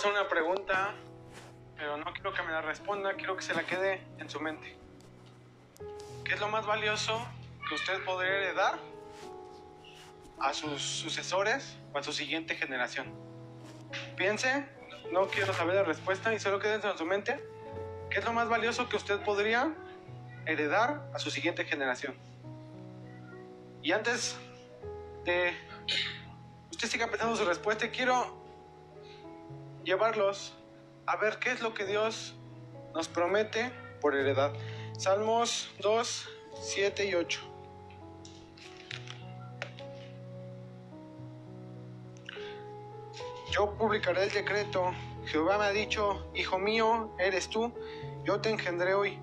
Hacer una pregunta, pero no quiero que me la responda, quiero que se la quede en su mente. ¿Qué es lo más valioso que usted podría heredar a sus sucesores o a su siguiente generación? Piense, no quiero saber la respuesta y solo quédense en su mente. ¿Qué es lo más valioso que usted podría heredar a su siguiente generación? Y antes de usted siga pensando su respuesta, quiero llevarlos a ver qué es lo que Dios nos promete por heredad. Salmos 2, 7 y 8. Yo publicaré el decreto. Jehová me ha dicho, Hijo mío, eres tú, yo te engendré hoy.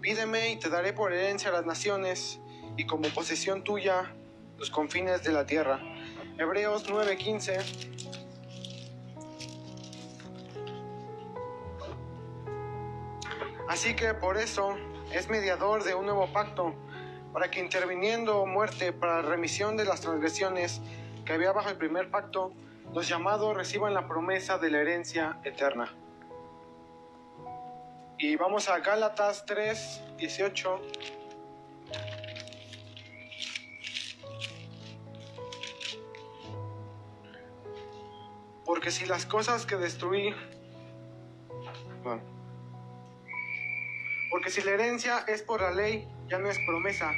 Pídeme y te daré por herencia a las naciones y como posesión tuya los confines de la tierra. Hebreos 9:15. Así que por eso es mediador de un nuevo pacto, para que interviniendo muerte para remisión de las transgresiones que había bajo el primer pacto, los llamados reciban la promesa de la herencia eterna. Y vamos a Gálatas 3, 18. Porque si las cosas que destruí, porque si la herencia es por la ley, ya no es promesa,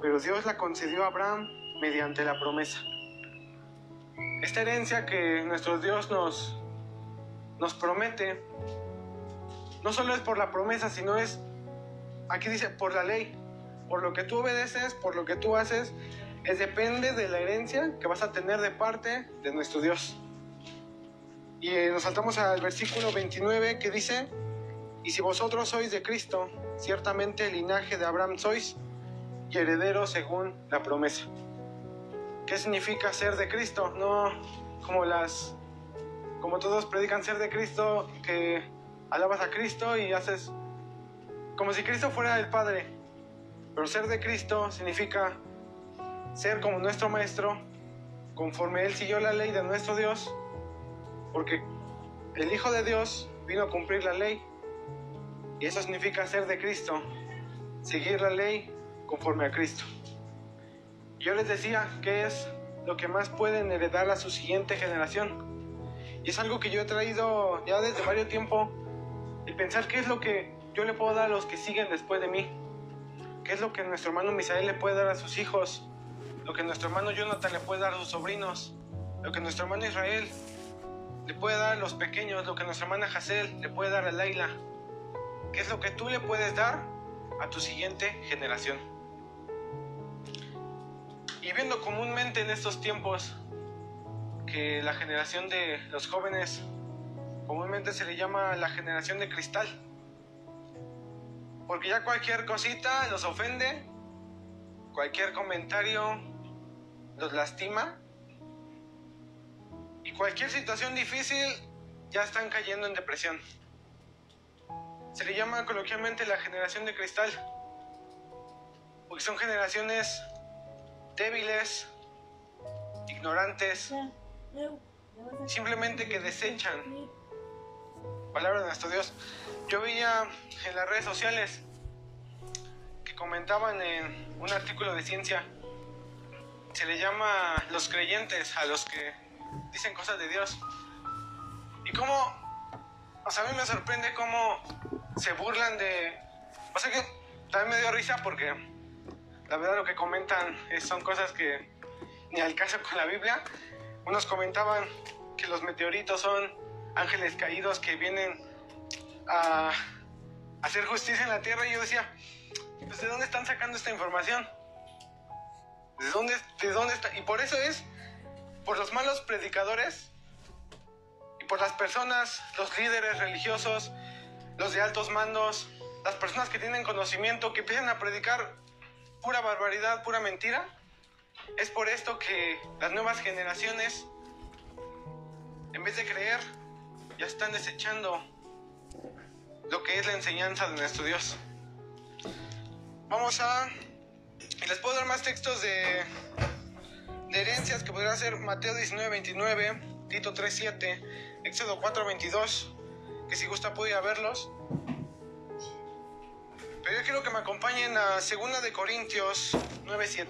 pero Dios la concedió a Abraham mediante la promesa. Esta herencia que nuestro Dios nos, nos promete, no solo es por la promesa, sino es, aquí dice, por la ley. Por lo que tú obedeces, por lo que tú haces, es depende de la herencia que vas a tener de parte de nuestro Dios. Y eh, nos saltamos al versículo 29 que dice, y si vosotros sois de Cristo, ciertamente el linaje de Abraham sois y herederos según la promesa. ¿Qué significa ser de Cristo? No como las como todos predican ser de Cristo, que alabas a Cristo y haces como si Cristo fuera el Padre. Pero ser de Cristo significa ser como nuestro Maestro, conforme Él siguió la ley de nuestro Dios, porque el Hijo de Dios vino a cumplir la ley y eso significa ser de Cristo, seguir la ley conforme a Cristo. Yo les decía que es lo que más pueden heredar a su siguiente generación. Y es algo que yo he traído ya desde varios tiempo, el pensar qué es lo que yo le puedo dar a los que siguen después de mí. ¿Qué es lo que nuestro hermano Misael le puede dar a sus hijos? Lo que nuestro hermano Jonathan le puede dar a sus sobrinos. Lo que nuestro hermano Israel le puede dar a los pequeños. Lo que nuestra hermana Hazel le puede dar a Laila. ¿Qué es lo que tú le puedes dar a tu siguiente generación? Y viendo comúnmente en estos tiempos que la generación de los jóvenes comúnmente se le llama la generación de cristal. Porque ya cualquier cosita los ofende, cualquier comentario los lastima y cualquier situación difícil ya están cayendo en depresión. Se le llama coloquialmente la generación de cristal, porque son generaciones débiles, ignorantes, simplemente que desechan palabra de nuestro Dios. Yo veía en las redes sociales que comentaban en un artículo de ciencia, se le llama los creyentes a los que dicen cosas de Dios. Y cómo, sea, a mí me sorprende cómo se burlan de... O sea que también me dio risa porque la verdad lo que comentan es, son cosas que ni al caso con la Biblia. Unos comentaban que los meteoritos son ángeles caídos que vienen a hacer justicia en la tierra y yo decía, pues ¿de dónde están sacando esta información? ¿De dónde, ¿De dónde está? Y por eso es, por los malos predicadores por las personas, los líderes religiosos, los de altos mandos, las personas que tienen conocimiento, que empiezan a predicar pura barbaridad, pura mentira. Es por esto que las nuevas generaciones, en vez de creer, ya están desechando lo que es la enseñanza de nuestro Dios. Vamos a... Les puedo dar más textos de, de herencias que podría ser Mateo 19, 29, Tito 3.7, Éxodo 4.22, que si gusta puede verlos. Pero yo quiero que me acompañen a 2 de Corintios 9.7.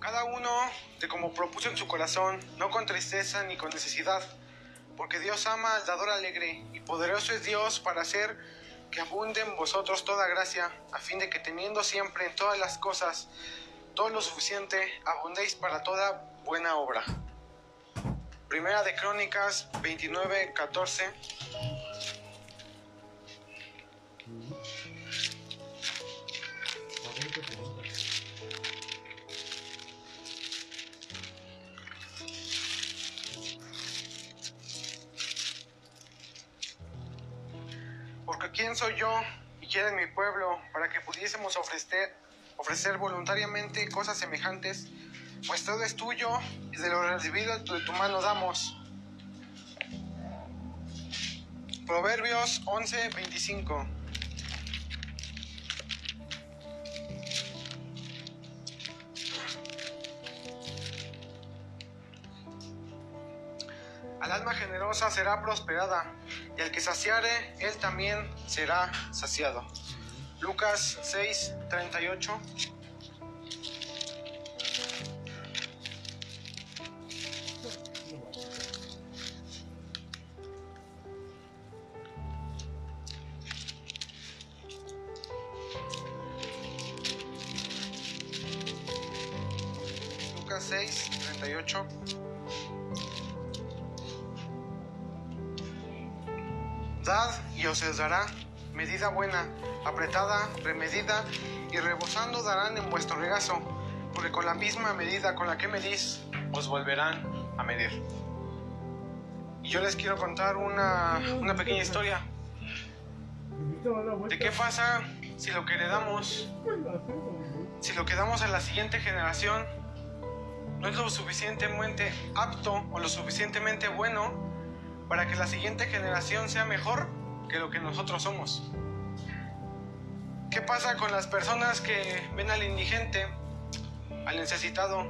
Cada uno de como propuso en su corazón, no con tristeza ni con necesidad, porque Dios ama al dador alegre poderoso es Dios para hacer que abunde en vosotros toda gracia, a fin de que teniendo siempre en todas las cosas todo lo suficiente, abundéis para toda buena obra. Primera de Crónicas 29, 14. ¿Quién soy yo y quién es mi pueblo para que pudiésemos ofrecer, ofrecer voluntariamente cosas semejantes? Pues todo es tuyo y de lo recibido de tu mano damos. Proverbios 11, 25. Generosa será prosperada, y al que saciare, él también será saciado. Lucas 6, 38. Dará medida buena, apretada, remedida y rebosando darán en vuestro regazo, porque con la misma medida con la que medís, os volverán a medir. Y yo les quiero contar una, una pequeña historia de qué pasa si lo que heredamos, si lo que damos a la siguiente generación no es lo suficientemente apto o lo suficientemente bueno para que la siguiente generación sea mejor que lo que nosotros somos. ¿Qué pasa con las personas que ven al indigente, al necesitado,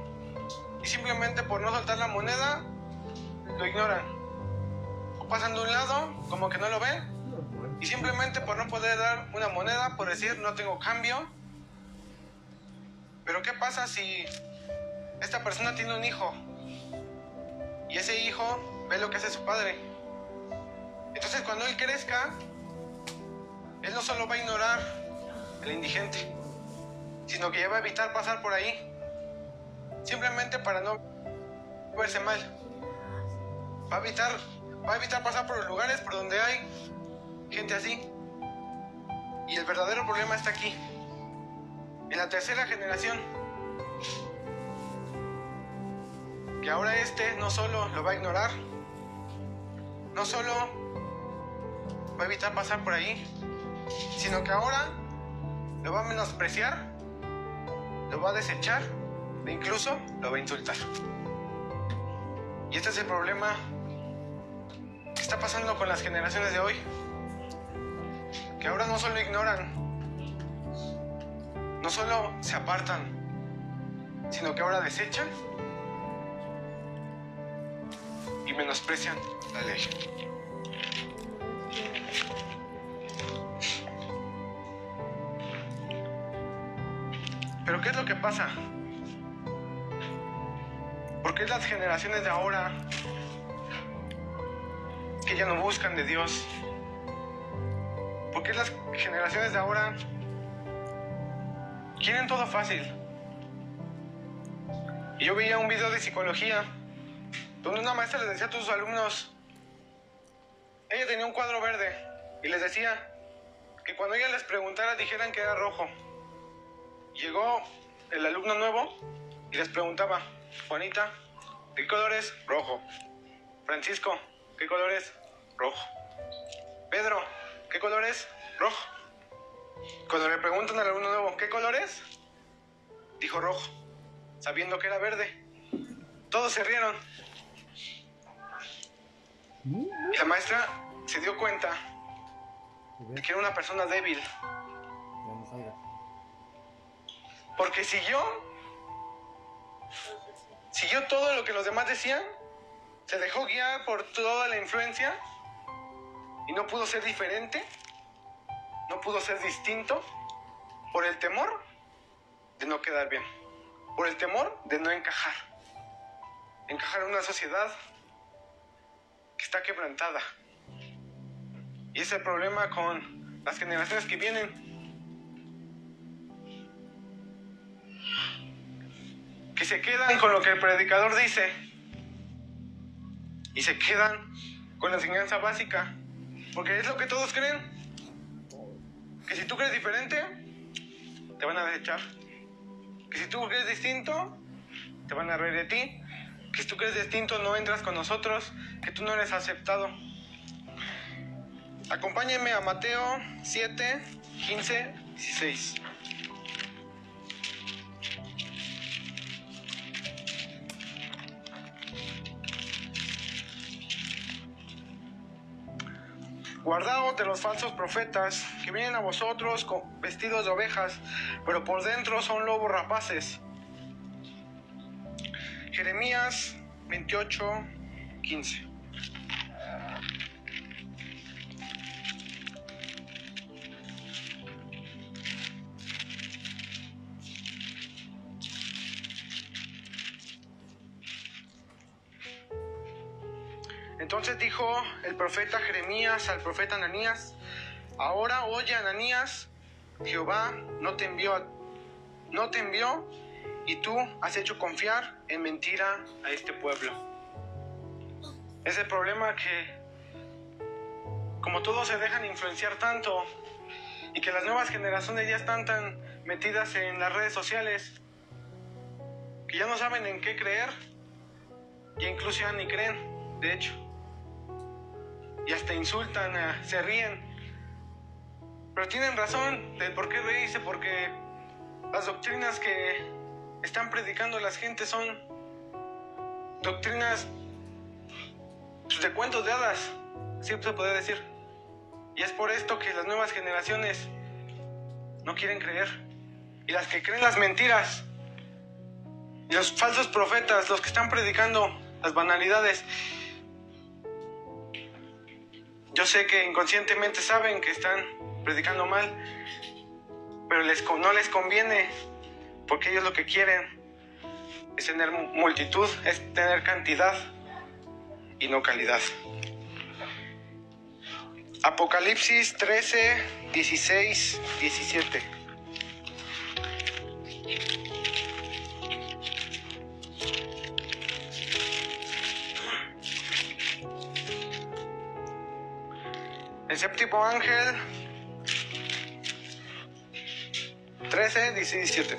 y simplemente por no soltar la moneda, lo ignoran? O pasan de un lado, como que no lo ven, y simplemente por no poder dar una moneda, por decir no tengo cambio. Pero ¿qué pasa si esta persona tiene un hijo? Y ese hijo ve lo que hace su padre. Entonces cuando él crezca, él no solo va a ignorar al indigente, sino que ya va a evitar pasar por ahí, simplemente para no verse mal. Va a evitar, va a evitar pasar por los lugares por donde hay gente así. Y el verdadero problema está aquí, en la tercera generación. Que ahora este no solo lo va a ignorar, no solo va a evitar pasar por ahí, sino que ahora lo va a menospreciar, lo va a desechar e incluso lo va a insultar. Y este es el problema que está pasando con las generaciones de hoy, que ahora no solo ignoran, no solo se apartan, sino que ahora desechan y menosprecian la ley. ¿Qué es lo que pasa? ¿Por qué las generaciones de ahora que ya no buscan de Dios? ¿Por qué las generaciones de ahora quieren todo fácil? Y yo veía un video de psicología donde una maestra les decía a sus alumnos, ella tenía un cuadro verde y les decía que cuando ella les preguntara dijeran que era rojo. Llegó el alumno nuevo y les preguntaba, Juanita, ¿de qué color es? Rojo. Francisco, ¿qué color es? Rojo. Pedro, ¿qué color es? Rojo. Cuando le preguntan al alumno nuevo, ¿qué color es? Dijo rojo, sabiendo que era verde. Todos se rieron. Y la maestra se dio cuenta de que era una persona débil. Porque siguió, siguió todo lo que los demás decían, se dejó guiar por toda la influencia y no pudo ser diferente, no pudo ser distinto por el temor de no quedar bien, por el temor de no encajar, encajar en una sociedad que está quebrantada. Y ese es el problema con las generaciones que vienen. Se quedan con lo que el predicador dice. Y se quedan con la enseñanza básica. Porque es lo que todos creen. Que si tú crees diferente, te van a desechar. Que si tú crees distinto, te van a reír de ti. Que si tú crees distinto, no entras con nosotros. Que tú no eres aceptado. Acompáñenme a Mateo 7, 15, 16. Guardaos de los falsos profetas que vienen a vosotros con vestidos de ovejas, pero por dentro son lobos rapaces. Jeremías 28, 15. Dijo el profeta Jeremías al profeta Ananías, ahora oye Ananías, Jehová no te envió, no te envió y tú has hecho confiar en mentira a este pueblo. Es el problema que como todos se dejan influenciar tanto y que las nuevas generaciones ya están tan metidas en las redes sociales que ya no saben en qué creer y incluso ya ni creen, de hecho y hasta insultan, se ríen. Pero tienen razón del por qué reírse, porque las doctrinas que están predicando las gentes son doctrinas pues, de cuentos de hadas, siempre se puede decir. Y es por esto que las nuevas generaciones no quieren creer. Y las que creen las mentiras, y los falsos profetas, los que están predicando las banalidades, yo sé que inconscientemente saben que están predicando mal, pero les, no les conviene, porque ellos lo que quieren es tener multitud, es tener cantidad y no calidad. Apocalipsis 13, 16, 17. El séptimo ángel 13, 17.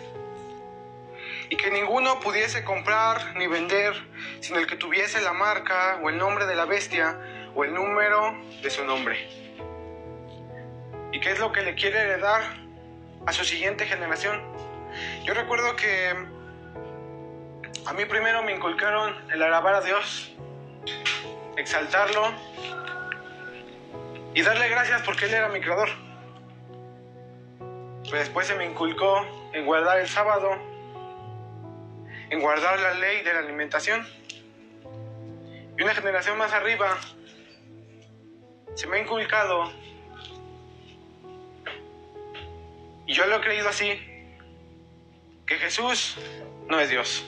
Y que ninguno pudiese comprar ni vender sin el que tuviese la marca o el nombre de la bestia o el número de su nombre. ¿Y qué es lo que le quiere heredar a su siguiente generación? Yo recuerdo que a mí primero me inculcaron el alabar a Dios, exaltarlo y darle gracias porque Él era mi creador. Después se me inculcó en guardar el sábado, en guardar la ley de la alimentación. Y una generación más arriba se me ha inculcado, y yo lo he creído así, que Jesús no es Dios,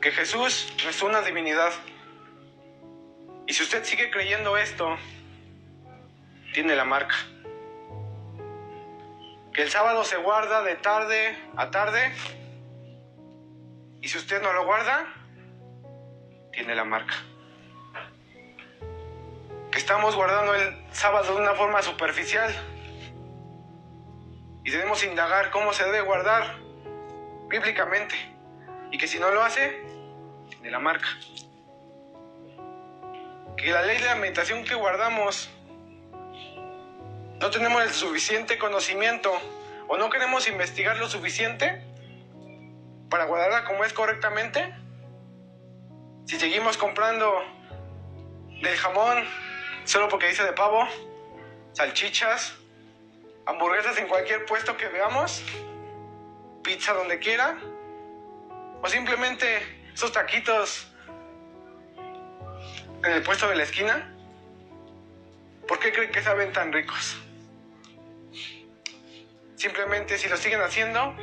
que Jesús no es una divinidad y si usted sigue creyendo esto, tiene la marca. Que el sábado se guarda de tarde a tarde. Y si usted no lo guarda, tiene la marca. Que estamos guardando el sábado de una forma superficial. Y debemos indagar cómo se debe guardar bíblicamente. Y que si no lo hace, tiene la marca que la ley de la meditación que guardamos no tenemos el suficiente conocimiento o no queremos investigar lo suficiente para guardarla como es correctamente, si seguimos comprando del jamón solo porque dice de pavo, salchichas, hamburguesas en cualquier puesto que veamos, pizza donde quiera, o simplemente esos taquitos en el puesto de la esquina. ¿Por qué creen que saben tan ricos? Simplemente si lo siguen haciendo,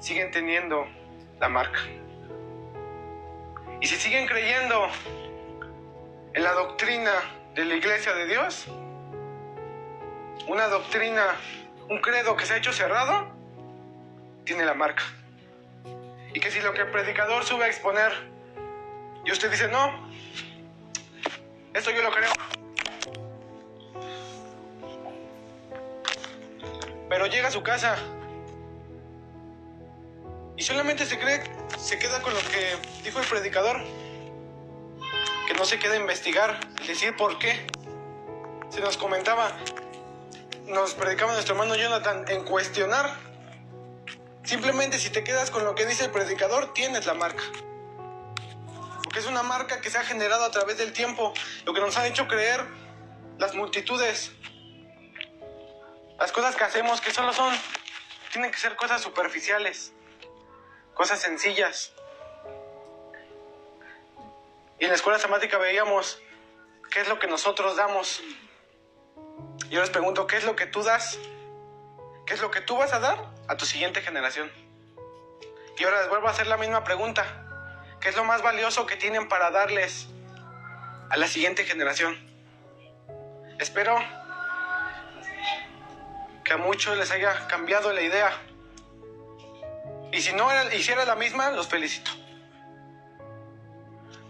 siguen teniendo la marca. Y si siguen creyendo en la doctrina de la iglesia de Dios, una doctrina, un credo que se ha hecho cerrado, tiene la marca. Y que si lo que el predicador sube a exponer y usted dice, no, esto yo lo creo. Pero llega a su casa y solamente se cree, se queda con lo que dijo el predicador. Que no se queda a investigar, decir por qué. Se nos comentaba, nos predicaba nuestro hermano Jonathan en cuestionar. Simplemente si te quedas con lo que dice el predicador, tienes la marca. Es una marca que se ha generado a través del tiempo, lo que nos ha hecho creer las multitudes. Las cosas que hacemos que solo son, tienen que ser cosas superficiales cosas sencillas. Y en la escuela temática veíamos qué es lo que nosotros damos. Yo les pregunto, ¿qué es lo que tú das? ¿Qué es lo que tú vas a dar a tu siguiente generación? Y ahora les vuelvo a hacer la misma pregunta. ¿Qué es lo más valioso que tienen para darles a la siguiente generación? Espero que a muchos les haya cambiado la idea y si no hiciera la misma, los felicito.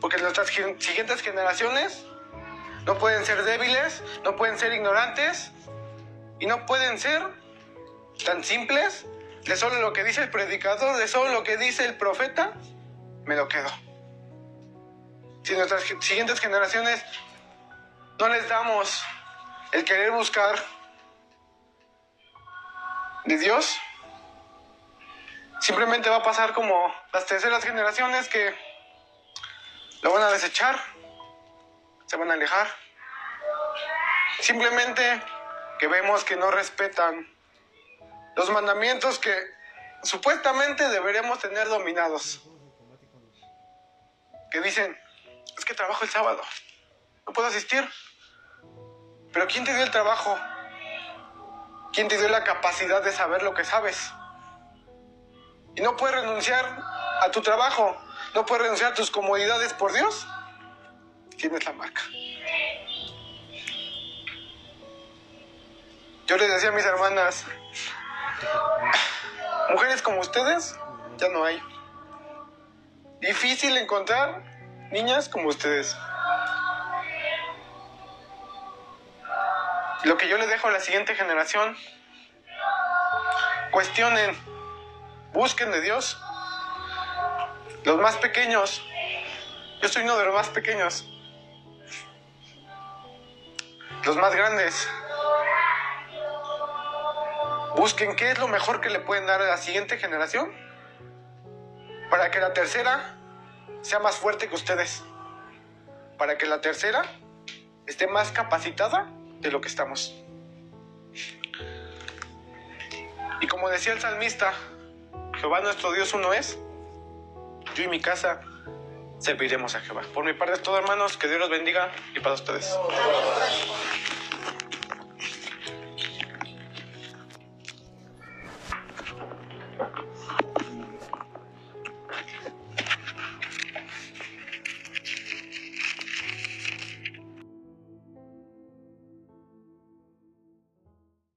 Porque nuestras siguientes generaciones no pueden ser débiles, no pueden ser ignorantes y no pueden ser tan simples de solo lo que dice el predicador, de solo lo que dice el profeta, me lo quedo. Si nuestras siguientes generaciones no les damos el querer buscar de Dios, simplemente va a pasar como las terceras generaciones que lo van a desechar, se van a alejar. Simplemente que vemos que no respetan los mandamientos que supuestamente deberíamos tener dominados. Dicen, es que trabajo el sábado, no puedo asistir. Pero ¿quién te dio el trabajo? ¿Quién te dio la capacidad de saber lo que sabes? y no puedes renunciar a tu trabajo, no puedes renunciar a tus comodidades por Dios, tienes la marca. Yo les decía a mis hermanas, mujeres como ustedes, ya no hay. Difícil encontrar niñas como ustedes. Lo que yo le dejo a la siguiente generación, cuestionen Busquen de Dios. Los más pequeños. Yo soy uno de los más pequeños. Los más grandes. Busquen qué es lo mejor que le pueden dar a la siguiente generación para que la tercera sea más fuerte que ustedes. Para que la tercera esté más capacitada de lo que estamos. Y como decía el salmista, Jehová nuestro Dios uno es. Yo y mi casa serviremos a Jehová. Por mi parte es todo, hermanos. Que Dios los bendiga y para ustedes.